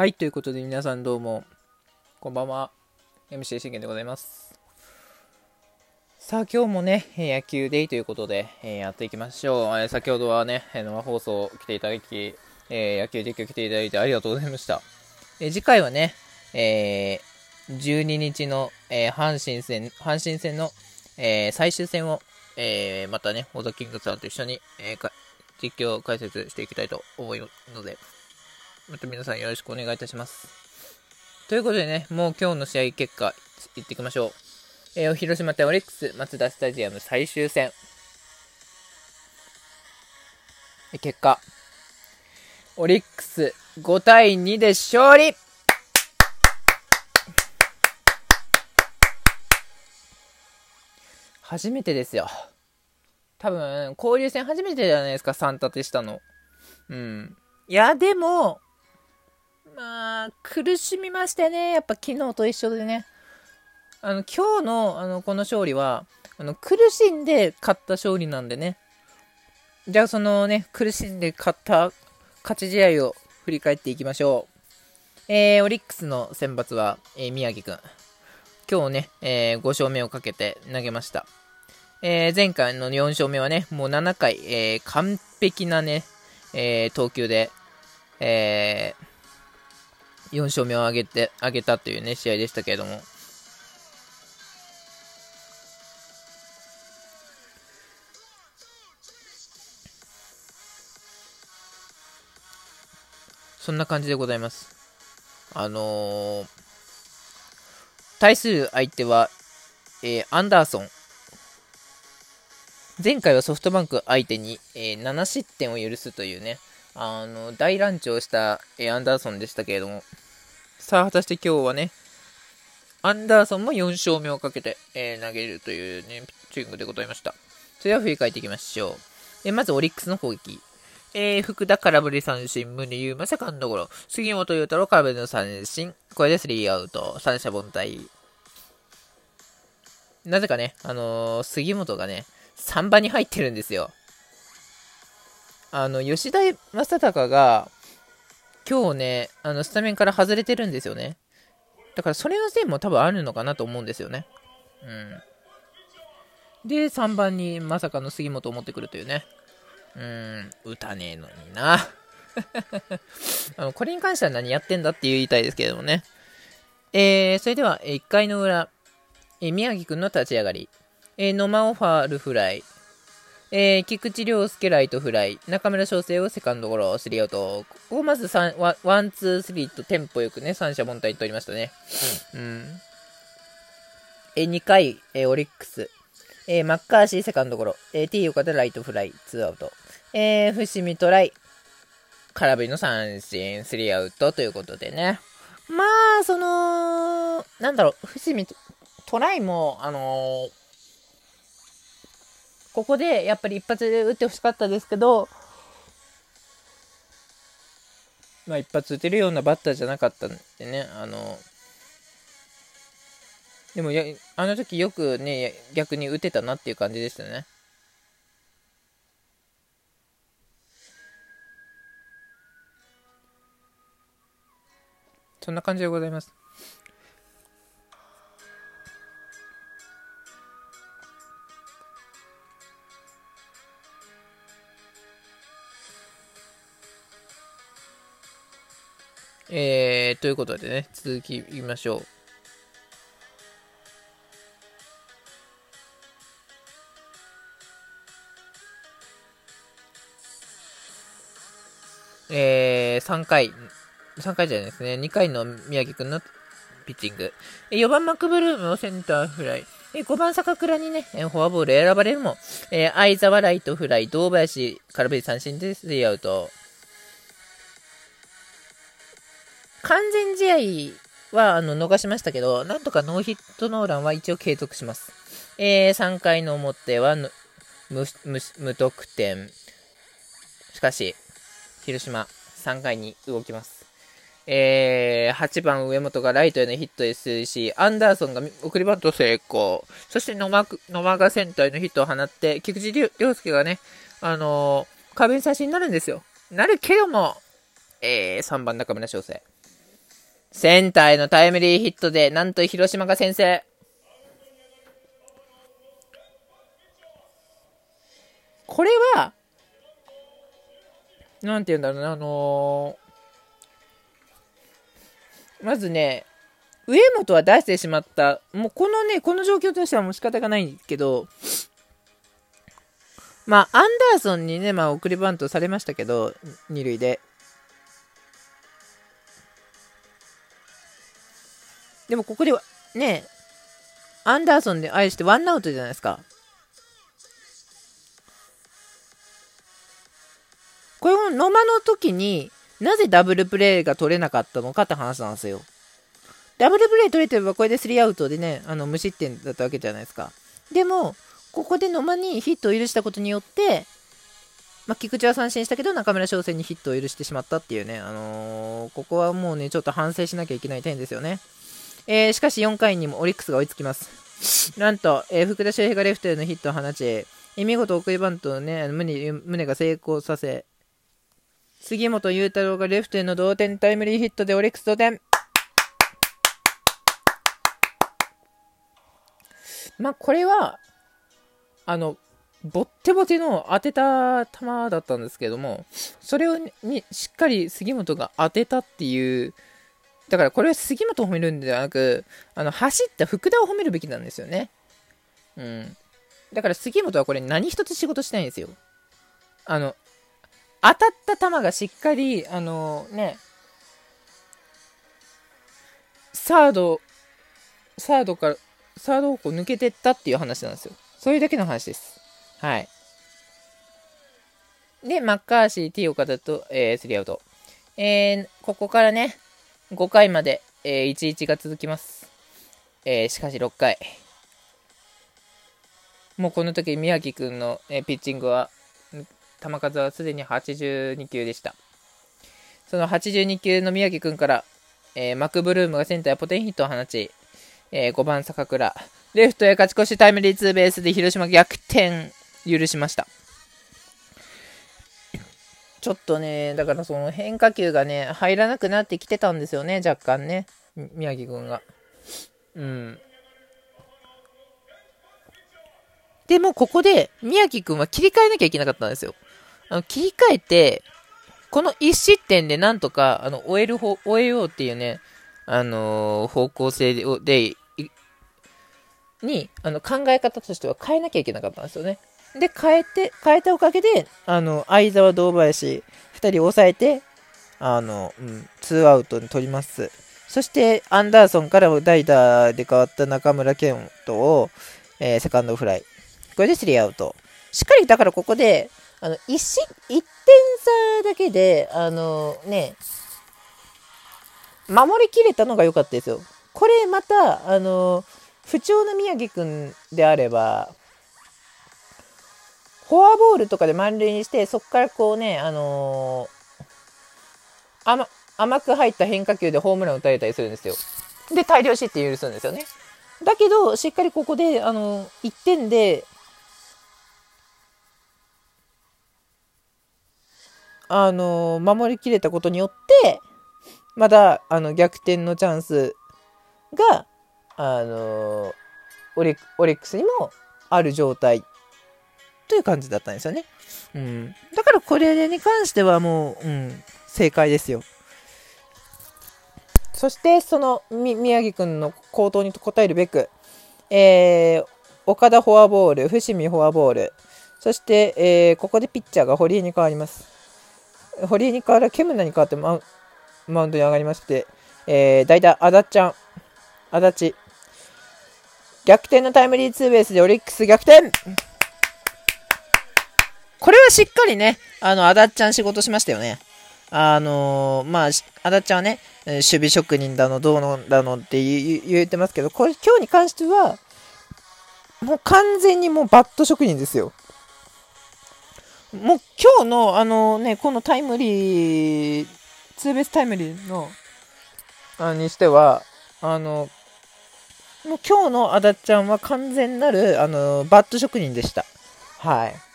はい、ということで皆さんどうも、こんばんは。MC 信玄でございます。さあ、今日もね、野球デイということで、えー、やっていきましょう。えー、先ほどはね、生放送来ていただき、えー、野球実況来ていただいてありがとうございました。え次回はね、え12日の、え阪神戦、阪神戦の、え最終戦を、えまたね、小田キングさんと一緒に、え実況解説していきたいと思いますので、また皆さんよろしくお願いいたします。ということでね、もう今日の試合結果、いっていきましょう。えー、広島対オリックス、マツダスタジアム最終戦。結果、オリックス5対2で勝利初めてですよ。多分、交流戦初めてじゃないですか、3立てしたの。うん。いや、でも、まあ、苦しみましたね。やっぱ昨日と一緒でね。あの、今日の、あの、この勝利は、あの、苦しんで勝った勝利なんでね。じゃあ、そのね、苦しんで勝った勝ち試合を振り返っていきましょう。えー、オリックスの選抜は、えー、宮城くん。今日ね、えー、5勝目をかけて投げました。えー、前回の4勝目はね、もう7回、えー、完璧なね、えー、投球で、えー、4勝目を挙げて、挙げたというね、試合でしたけれども。そんな感じでございます。あのー、対する相手は、えー、アンダーソン。前回はソフトバンク相手に、えー、7失点を許すというね、あの、大乱調した、えー、アンダーソンでしたけれども、さあ、果たして今日はね、アンダーソンも4勝目をかけて、えー、投げるというね、ピッチングでございました。それでは振り返っていきましょう。えー、まず、オリックスの攻撃。えー、福田空振り三振、宗優馬セカンドゴロ、杉本裕太郎空振りの三振、これでスリーアウト、三者凡退。なぜかね、あのー、杉本がね、3番に入ってるんですよ。あの、吉田正尚が、今日ね、あの、スタメンから外れてるんですよね。だからそれのせいも多分あるのかなと思うんですよね。うん。で、3番にまさかの杉本を持ってくるというね。うん、打たねえのにな。あのこれに関しては何やってんだって言いたいですけれどもね。えー、それでは、1回の裏、えー、宮城くんの立ち上がり、えー、野間をファールフライ、えー、菊池涼介ライトフライ、中村奨成をセカンドゴロ、スリーアウト。ここまずワワン、ツー、スリーとテンポよくね、三者凡退取りましたね。うん。うん、えー、2回、えー、オリックス。えー、マッカーシーセカンドゴロ。えー、T 岡でライトフライ、ツーアウト。えー、伏見寅威。空振りの三振、スリーアウトということでね。まあ、その、なんだろう、伏見寅威も、あのーここでやっぱり一発で打ってほしかったですけど、まあ一発打てるようなバッターじゃなかったんでね、あの、でもや、あの時よくね、逆に打てたなっていう感じでしたね。そんな感じでございます。えー、ということでね、続きいきましょう。えー、3回、3回じゃないですね、2回の宮城くんのピッチング。4番マクブルームをセンターフライ。5番坂倉にね、フォアボール選ばれるも、えー、相沢ライトフライ、堂林空振り三振でスリーアウト。完全試合はあの逃しましたけど、なんとかノーヒットノーランは一応継続します。えー、3回の表は無無得点。しかし、広島3回に動きます。えー、8番上本がライトへのヒットですし、アンダーソンが送りバント成功。そして野間野間がセンターへのヒットを放って、菊池涼介がね、あのー、壁に差しになるんですよ。なるけども、えー、3番中村翔成。センターへのタイムリーヒットで、なんと広島が先制。これは、なんて言うんだろうな、あのー、まずね、上本は出してしまった。もうこのね、この状況としてはもう仕方がないんですけど、まあ、アンダーソンにね、まあ、送りバントされましたけど、二塁で。でもここでは、ね、アンダーソンで愛してワンアウトじゃないですか。これも野間の時になぜダブルプレーが取れなかったのかって話なんですよ。ダブルプレー取れてればこれでスリーアウトでね、あの無失点だったわけじゃないですか。でも、ここで野間にヒットを許したことによって、まあ、菊池は三振したけど中村翔成にヒットを許してしまったっていうね、あのー、ここはもうね、ちょっと反省しなきゃいけない点ですよね。えー、しかし4回にもオリックスが追いつきます。なんと、えー、福田周平がレフトへのヒットを放ち、えー、見事送りバントをね、胸胸が成功させ、杉本裕太郎がレフトへの同点タイムリーヒットでオリックス同点。まあ、これは、あの、ぼってぼての当てた球だったんですけども、それをにしっかり杉本が当てたっていう、だからこれは杉本を褒めるんではなく、あの、走った福田を褒めるべきなんですよね。うん。だから杉本はこれ何一つ仕事しないんですよ。あの、当たった球がしっかり、あのね、サード、サードから、サード方向抜けてったっていう話なんですよ。そういうだけの話です。はい。で、マッカーシー、T 岡田と、えー、スリーアウト。えー、ここからね、5回まで、えー、1-1が続きます。えー、しかし6回。もうこの時、宮城くんの、えー、ピッチングは、球数はすでに82球でした。その82球の宮城くんから、えー、マクブルームがセンターへポテンヒットを放ち、えー、5番坂倉、レフトへ勝ち越しタイムリーツーベースで広島逆転許しました。ちょっとね、だからその変化球がね、入らなくなってきてたんですよね、若干ね。宮城君が。うん。でもここで宮城君は切り替えなきゃいけなかったんですよ。あの切り替えて、この1失点でなんとか、あの、終える方、終えようっていうね、あのー、方向性で、で、に、あの、考え方としては変えなきゃいけなかったんですよね。で、変えて、変えたおかげで、あの、相沢堂林、2人抑えて、あの、うん、2アウトに取ります。そして、アンダーソンから代打で変わった中村健人を、えー、セカンドフライ。これで3アウト。しっかり、だからここで、あの、一し、一点差だけで、あのね、守りきれたのが良かったですよ。これまた、あの、不調の宮城くんであれば、フォアボールとかで満塁にして、そこからこうね、あのー、甘甘く入った変化球でホームラン打たれたりするんですよ。で、大量失点許すんですよね。だけど、しっかりここで、あのー、1点で、あの守りきれたことによって、まだ、あの、逆転のチャンスが、あのオリオリックスにもある状態という感じだったんですよね。うん。だからこれに関してはもう、うん、正解ですよ。そして、その、宮城くんの行動に応えるべく、えー、岡田フォアボール、伏見フォアボール、そして、えー、ここでピッチャーが堀江に変わります。堀江に変わら、ケムナに変わってマウンドに上がりまして、えー、代打、あだちゃん、あだち、逆転のタイムリーツーベースでオリックス逆転これはしっかりね、あの、あだっちゃん仕事しましたよね。あのー、まあ、あだっちゃんはね、守備職人だの、どうのだのって言ってますけど、これ今日に関しては、もう完全にもうバット職人ですよ。もう今日のあのね、このタイムリー、ツーベースタイムリーの、あにしては、あの、もう今日のあだっちゃんは完全なる、あの、バット職人でした。はい。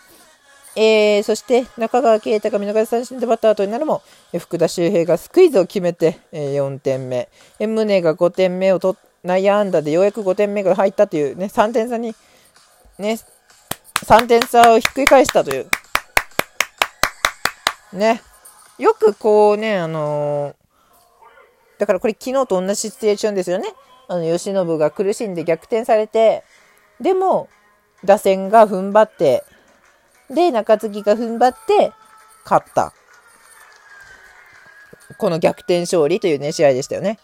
えー、そして中川圭太が見逃し三振でバッターとになるも、福田周平がスクイズを決めて、えー、4点目、え宗が5点目を取内野安打でようやく5点目が入ったというね、3点差に、ね、3点差をひっくり返したという。ね。よくこうね、あのー、だからこれ昨日と同じシチュエーションですよね。あの、吉信が苦しんで逆転されて、でも、打線が踏ん張って、で、中継ぎが踏ん張って、勝った。この逆転勝利というね、試合でしたよね。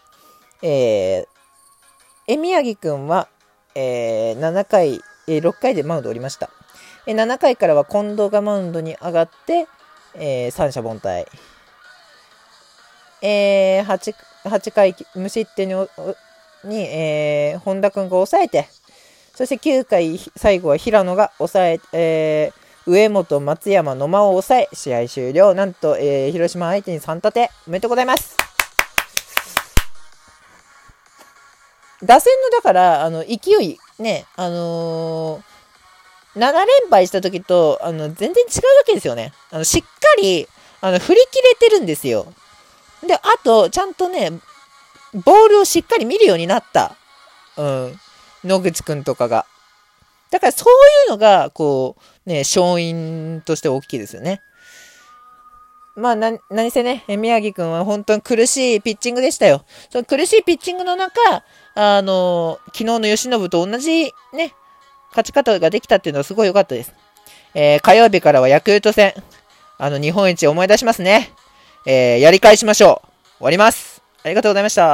えー、え、宮城くんは、えー、7回、えー、6回でマウンドを降りました。えー、7回からは近藤がマウンドに上がって、えー、三者凡退。えー、8, 8回無失点に、にえー、本田君が抑えて、そして9回最後は平野が抑え、えー、上本、松山、野間を抑え、試合終了。なんと、えー、広島相手に3立て。おめでとうございます。打線の、だから、あの、勢い、ね、あのー、7連敗した時と、あの、全然違うわけですよね。あの、しっかり、あの、振り切れてるんですよ。で、あと、ちゃんとね、ボールをしっかり見るようになった。うん。野口くんとかが。だからそういうのが、こう、ね、勝因として大きいですよね。まあ、な、何せね、宮城くんは本当に苦しいピッチングでしたよ。その苦しいピッチングの中、あの、昨日の吉信と同じね、勝ち方ができたっていうのはすごい良かったです。えー、火曜日からはヤクルト戦、あの、日本一思い出しますね。えー、やり返しましょう。終わります。ありがとうございました。